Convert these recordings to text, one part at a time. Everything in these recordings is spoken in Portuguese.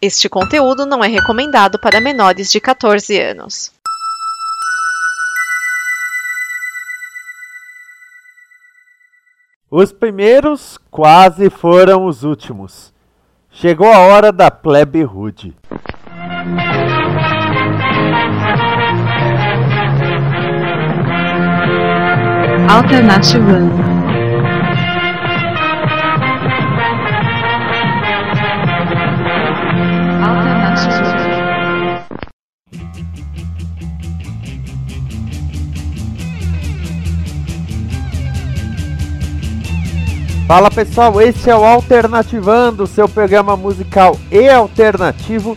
Este conteúdo não é recomendado para menores de 14 anos. Os primeiros quase foram os últimos. Chegou a hora da plebe rude. Alternative Fala pessoal, esse é o Alternativando, seu programa musical e alternativo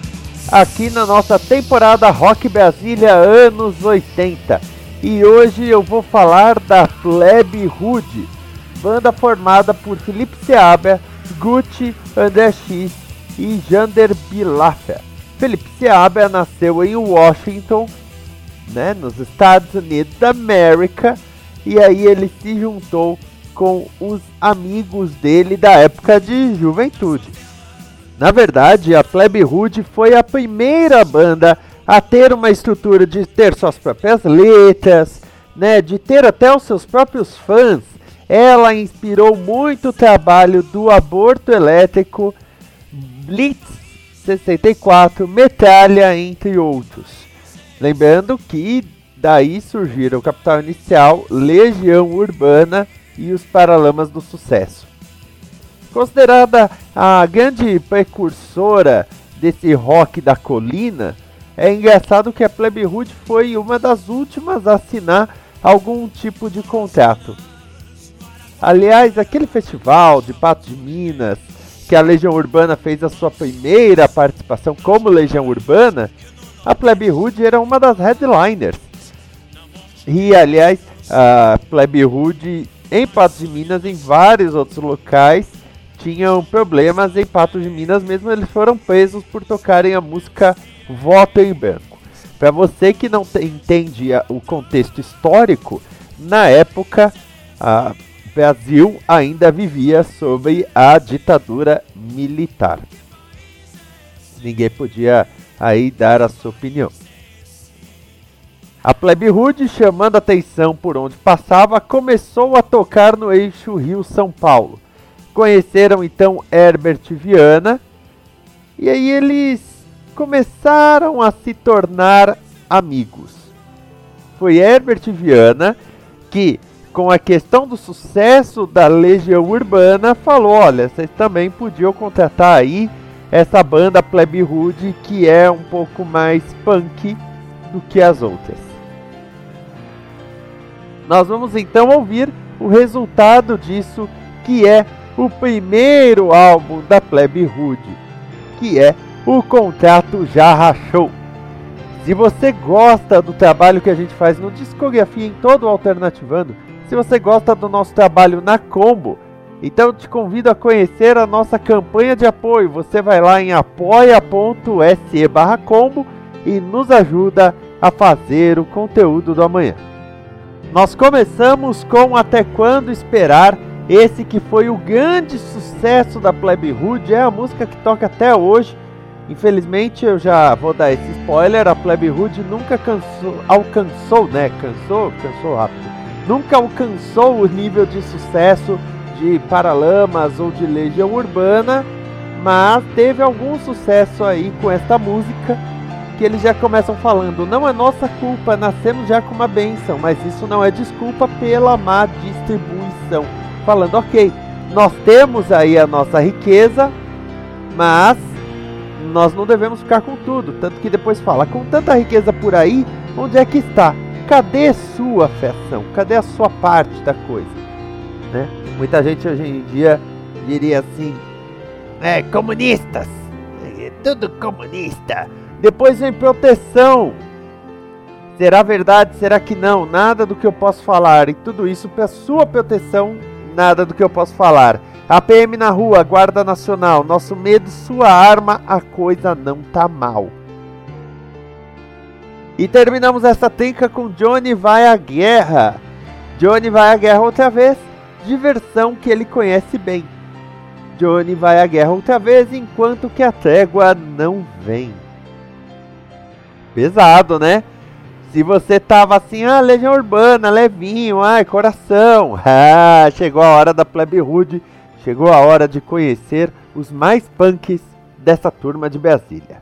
aqui na nossa temporada Rock Brasília anos 80. E hoje eu vou falar da Plebe Rude, banda formada por Felipe Seabra, Gucci, André X e Jander Bilaffer. Felipe Seabra nasceu em Washington, né, nos Estados Unidos da América, e aí ele se juntou com os amigos dele da época de juventude. Na verdade, a Plebe Rude foi a primeira banda a ter uma estrutura de ter suas próprias letras, né, de ter até os seus próprios fãs. Ela inspirou muito o trabalho do Aborto Elétrico, Blitz 64, Metralha, entre outros. Lembrando que daí surgiram o Capital Inicial, Legião Urbana e os Paralamas do Sucesso. Considerada a grande precursora desse rock da colina, é engraçado que a Plebe Hood foi uma das últimas a assinar algum tipo de contrato. Aliás, aquele festival de Patos de Minas, que a Legião Urbana fez a sua primeira participação como Legião Urbana, a Plebe Hood era uma das headliners. E aliás, a Plebe Hood em Patos de Minas, em vários outros locais, tinham problemas em Patos de Minas, mesmo eles foram presos por tocarem a música Voto em Branco. Para você que não entende o contexto histórico, na época, o Brasil ainda vivia sob a ditadura militar. Ninguém podia aí dar a sua opinião. A plebe chamando atenção por onde passava, começou a tocar no eixo Rio-São Paulo. Conheceram então Herbert Viana e aí eles começaram a se tornar amigos. Foi Herbert Viana que, com a questão do sucesso da Legião Urbana, falou: olha, vocês também podiam contratar aí essa banda Plebe Rude que é um pouco mais punk do que as outras. Nós vamos então ouvir o resultado disso, que é o primeiro álbum da Plebe Rude, que é O Contrato Já Rachou. Se você gosta do trabalho que a gente faz no Discografia em todo o Alternativando, se você gosta do nosso trabalho na Combo, então te convido a conhecer a nossa campanha de apoio. Você vai lá em apoia.se combo e nos ajuda a fazer o conteúdo do amanhã. Nós começamos com Até Quando Esperar, esse que foi o grande sucesso da Plebe Hood, é a música que toca até hoje. Infelizmente, eu já vou dar esse spoiler, a Plebe Hood nunca cansou, alcançou, né? Cansou, cansou rápido. Nunca alcançou o nível de sucesso de Paralamas ou de Legião Urbana, mas teve algum sucesso aí com esta música que eles já começam falando: não é nossa culpa, nascemos já com uma benção, mas isso não é desculpa pela má distribuição. Falando, ok, nós temos aí a nossa riqueza, mas nós não devemos ficar com tudo. Tanto que depois fala: com tanta riqueza por aí, onde é que está? Cadê sua afeção? Cadê a sua parte da coisa? Né? Muita gente hoje em dia diria assim: é, comunistas, é tudo comunista depois vem proteção. Será verdade? Será que não? Nada do que eu posso falar. E tudo isso para sua proteção, nada do que eu posso falar. A PM na rua, Guarda Nacional, nosso medo, sua arma, a coisa não tá mal. E terminamos essa trinca com Johnny vai à guerra. Johnny vai à guerra outra vez, diversão que ele conhece bem. Johnny vai à guerra outra vez enquanto que a trégua não vem. Pesado, né? Se você tava assim, ah, Legião Urbana, levinho, ai, coração. Ah, chegou a hora da plebe rude, chegou a hora de conhecer os mais punks dessa turma de Brasília.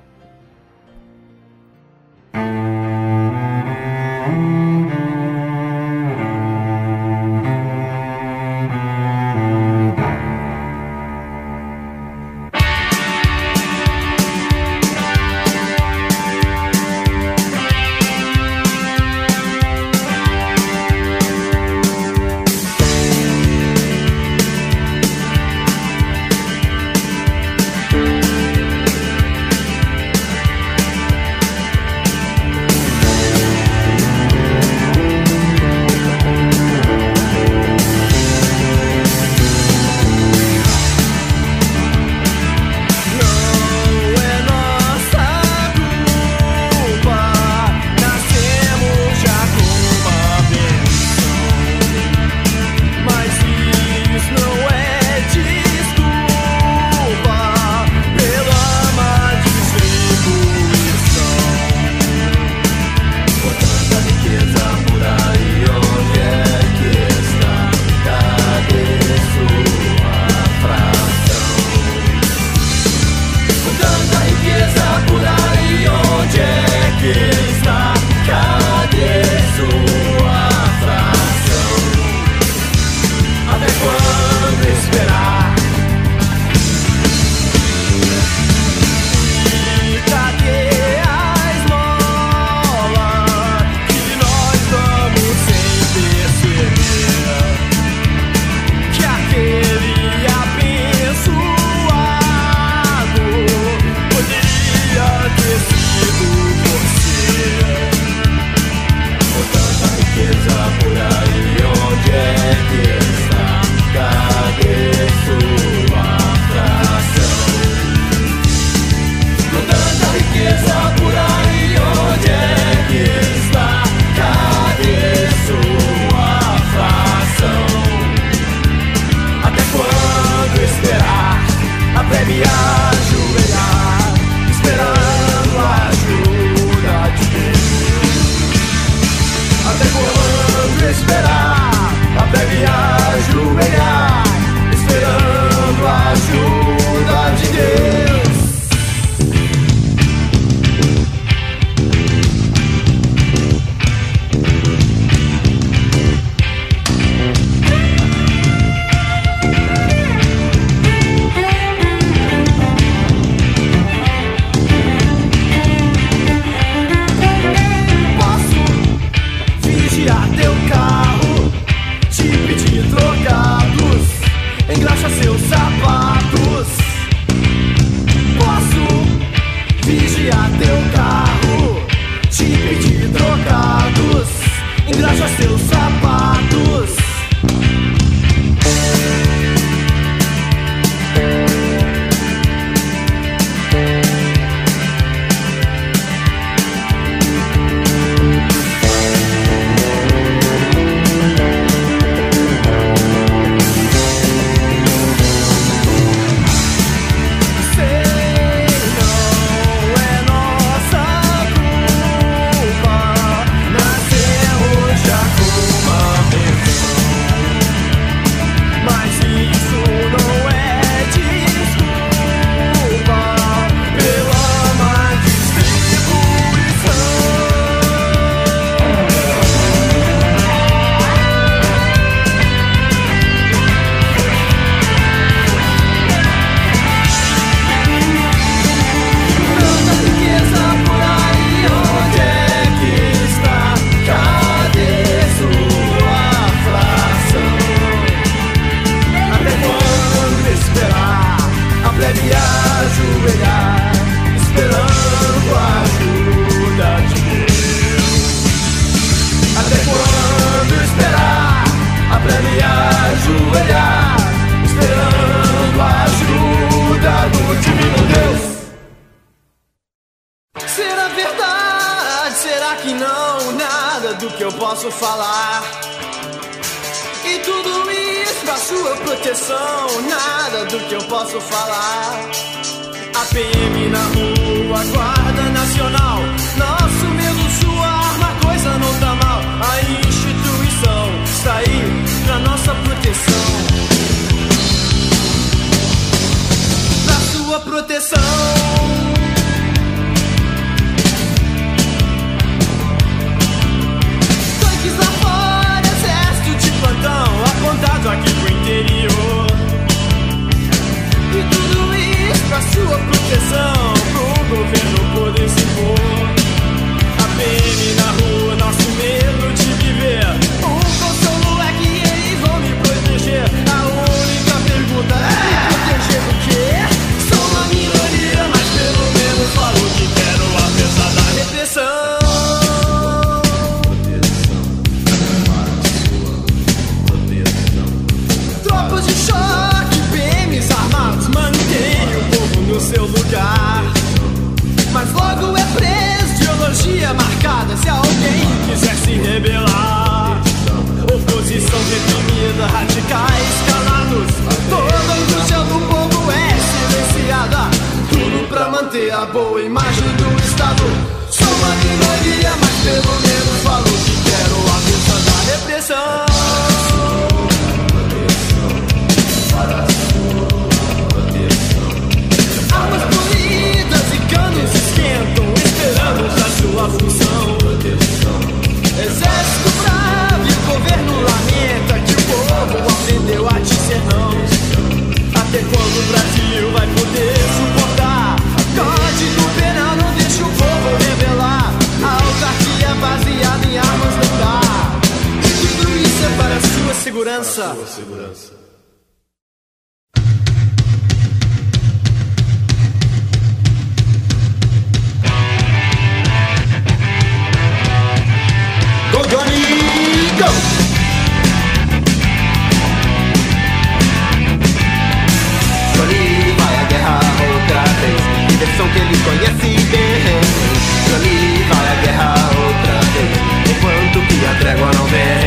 A PM na rua, Guarda Nacional. Nosso medo, sua arma, coisa não tá mal. A instituição está aí pra nossa proteção. Pra sua proteção. Tanques lá fora, exército de plantão, apontado aqui pro interior. Sua proteção, pro governo poder se impor. Se alguém quiser se rebelar. Oposição reprimida, radicais calados. Toda a angústia do povo é silenciada. Tudo pra manter a boa imagem do Estado. Conhece bem. Johnny vai à guerra outra vez, enquanto que a trégua não vem.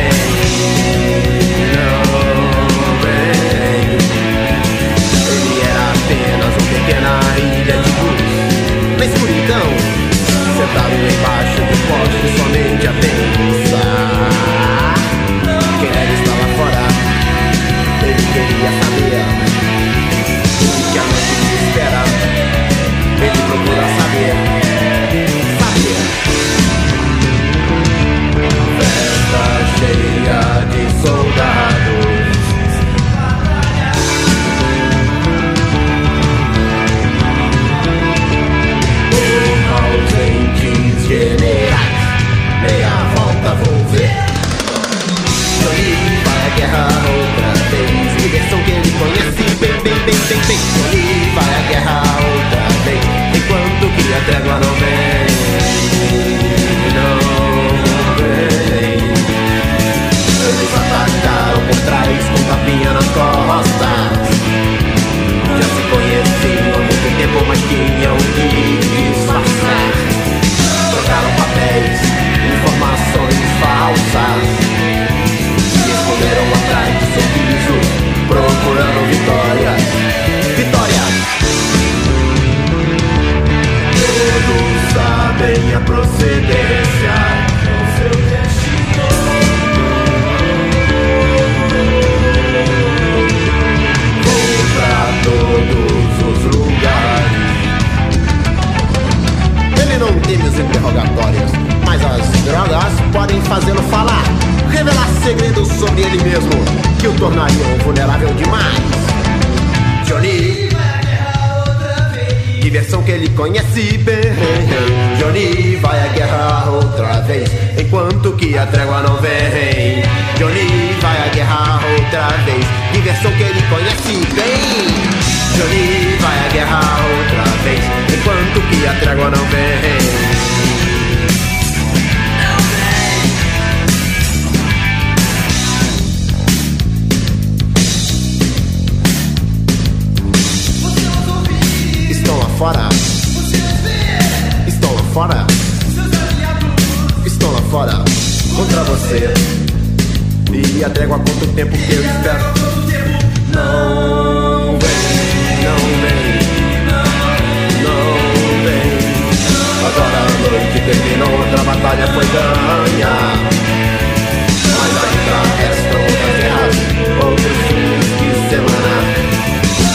Procura saber, saber. Festa cheia de soldados. ausentes generais. Meia volta vou ver. Johnny vai à guerra outra vez. Diversão que ele conhece bem, bem, bem, bem, bem. Enquanto que a conhece bem. Johnny vai à guerra outra vez, enquanto que a trégua não vem. Fora. Estão lá fora. Estão lá fora. Contra você. E a trégua quanto tempo que eu espero. Terminou, outra batalha foi ganha. Mas ainda restam outras guerras, outros fins de semana.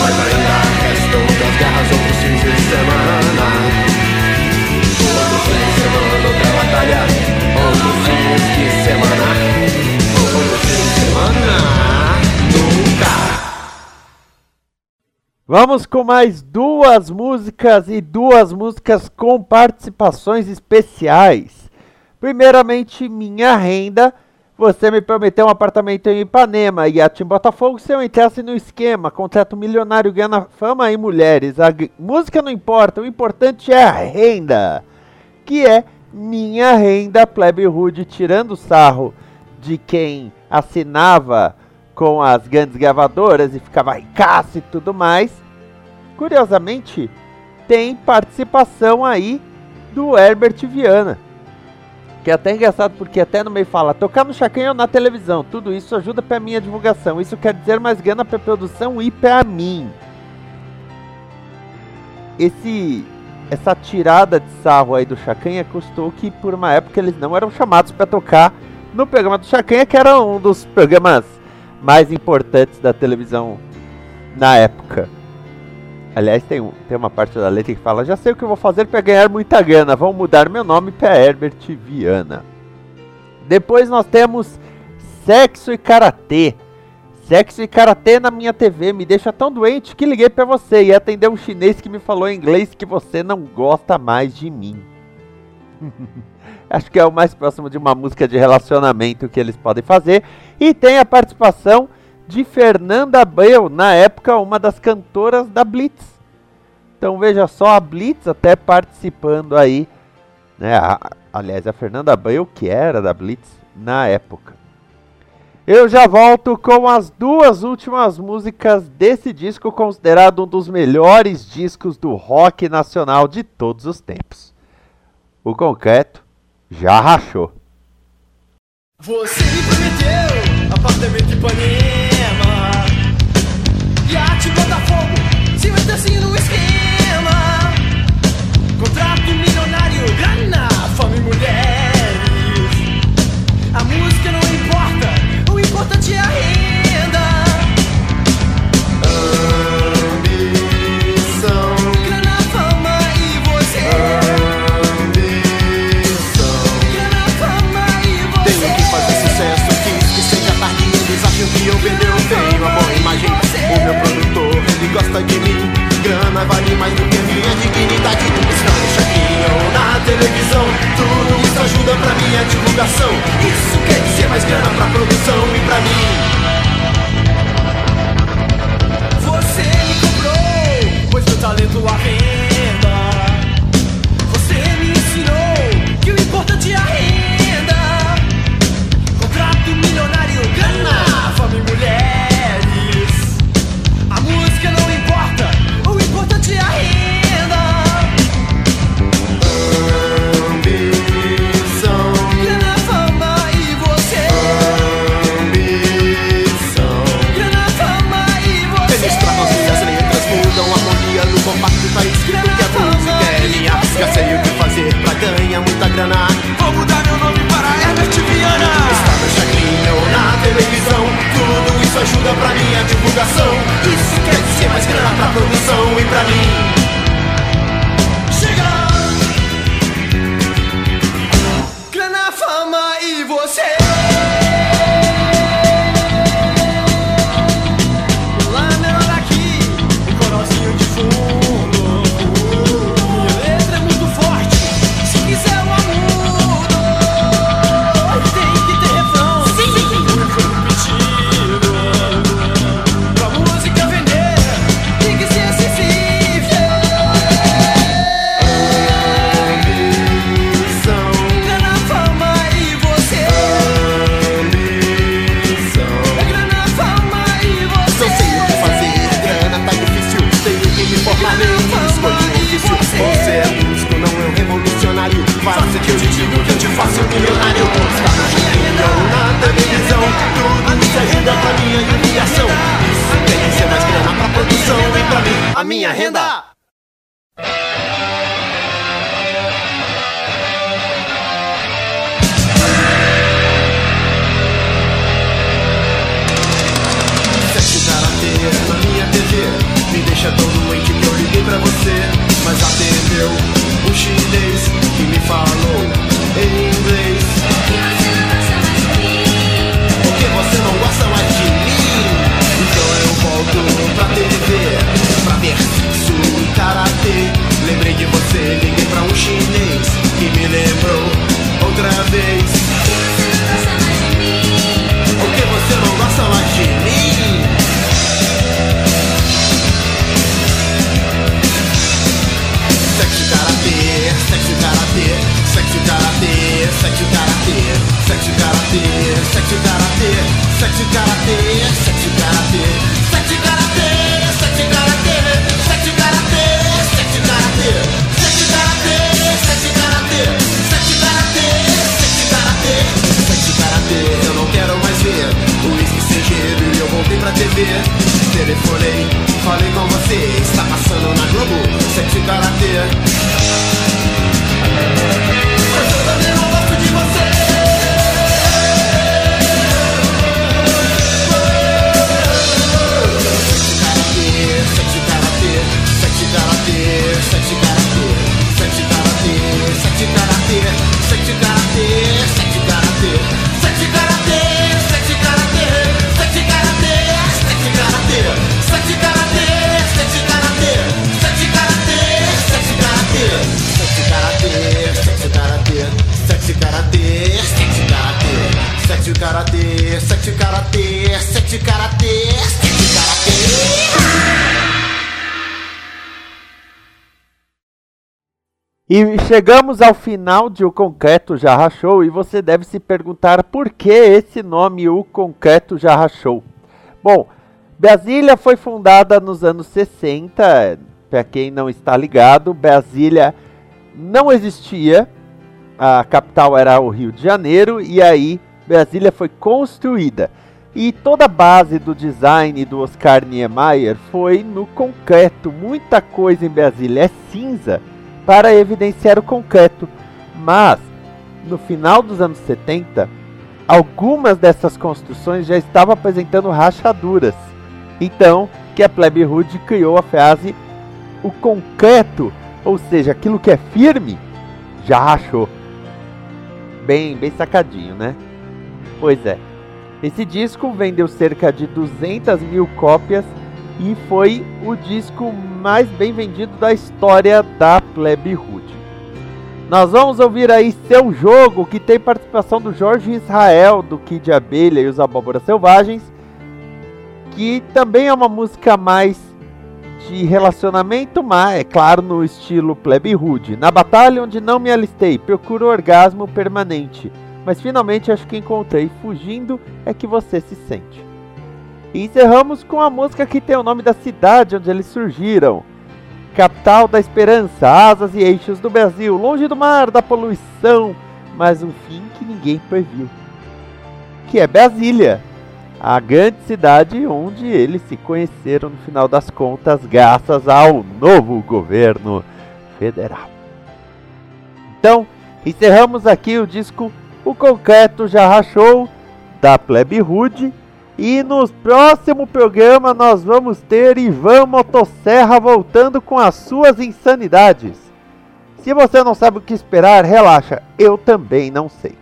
Mas ainda restam outras guerras, outros fins de semana. Outros fins de semana, outra batalha, Vamos com mais duas músicas e duas músicas com participações especiais. Primeiramente, Minha Renda. Você me prometeu um apartamento em Ipanema e a Tim Botafogo se eu entrasse no esquema. Contrato milionário ganha fama e mulheres. A música não importa, o importante é a renda. Que é Minha Renda, Plebe Rude, tirando sarro de quem assinava com as grandes gravadoras e ficava ricaço e tudo mais. Curiosamente, tem participação aí do Herbert Viana. Que é até engraçado porque até no meio fala tocar no Chacanha ou na televisão. Tudo isso ajuda pra minha divulgação. Isso quer dizer mais grana pra produção e pra mim. Esse essa tirada de sarro aí do Chacanha custou que por uma época eles não eram chamados pra tocar no programa do Chacanha, que era um dos programas mais importantes da televisão na época. Aliás, tem, um, tem uma parte da letra que fala: Já sei o que vou fazer para ganhar muita grana. Vão mudar meu nome para Herbert Viana. Depois nós temos Sexo e Karatê. Sexo e Karatê na minha TV me deixa tão doente que liguei para você e atendeu um chinês que me falou em inglês que você não gosta mais de mim. Acho que é o mais próximo de uma música de relacionamento que eles podem fazer. E tem a participação de Fernanda Abreu, na época uma das cantoras da Blitz. Então veja só a Blitz até participando aí, né? A- aliás, a Fernanda Abreu que era da Blitz na época. Eu já volto com as duas últimas músicas desse disco, considerado um dos melhores discos do rock nacional de todos os tempos. O concreto já rachou. Você me prometeu apartamento Manda! Sete karatê na minha TV Me deixa tão doente que eu liguei pra você Mas atendeu o chinês que me falou em inglês Porque você não gosta mais de mim Então eu volto pra TV karatê. Lembrei de você, liguei pra um chinês que me lembrou outra vez. Por que você não gosta mais de mim? Sexo karatê, sexo karatê, sexo karatê, sexo karatê, sexo karatê, sexo karatê, sexo karatê, sexo karatê, sexo karatê. TV. Telefonei, falei com você, está passando na Globo, sexy karatê. Karatê, sexy karatê, sexy karatê, sexy karatê. E chegamos ao final de O Concreto Já Rachou e você deve se perguntar por que esse nome O Concreto Já Rachou. Bom, Brasília foi fundada nos anos 60, para quem não está ligado, Brasília não existia, a capital era o Rio de Janeiro e aí Brasília foi construída. E toda a base do design do Oscar Niemeyer foi no concreto. Muita coisa em Brasília é cinza para evidenciar o concreto. Mas, no final dos anos 70, algumas dessas construções já estavam apresentando rachaduras. Então, que a Plebe Hood criou a frase o concreto, ou seja, aquilo que é firme, já rachou. Bem, bem sacadinho, né? Pois é. Esse disco vendeu cerca de 200 mil cópias e foi o disco mais bem vendido da história da Plebe Hood. Nós vamos ouvir aí Seu Jogo, que tem participação do Jorge Israel, do Kid Abelha e os Abóboras Selvagens, que também é uma música mais de relacionamento, mas é claro no estilo Plebe Hood. Na batalha onde não me alistei, procuro orgasmo permanente, mas finalmente acho que encontrei. Fugindo é que você se sente. E encerramos com a música que tem o nome da cidade onde eles surgiram. Capital da esperança, asas e eixos do Brasil, longe do mar, da poluição, mas um fim que ninguém previu. Que é Brasília, a grande cidade onde eles se conheceram no final das contas, graças ao novo governo federal. Então, encerramos aqui o disco O Concreto Já Rachou, da Plebe Rude. E no próximo programa nós vamos ter Ivan Motosserra voltando com as suas insanidades. Se você não sabe o que esperar, relaxa, eu também não sei.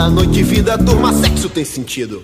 Para noite, vida, turma, sexo tem sentido.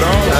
strong.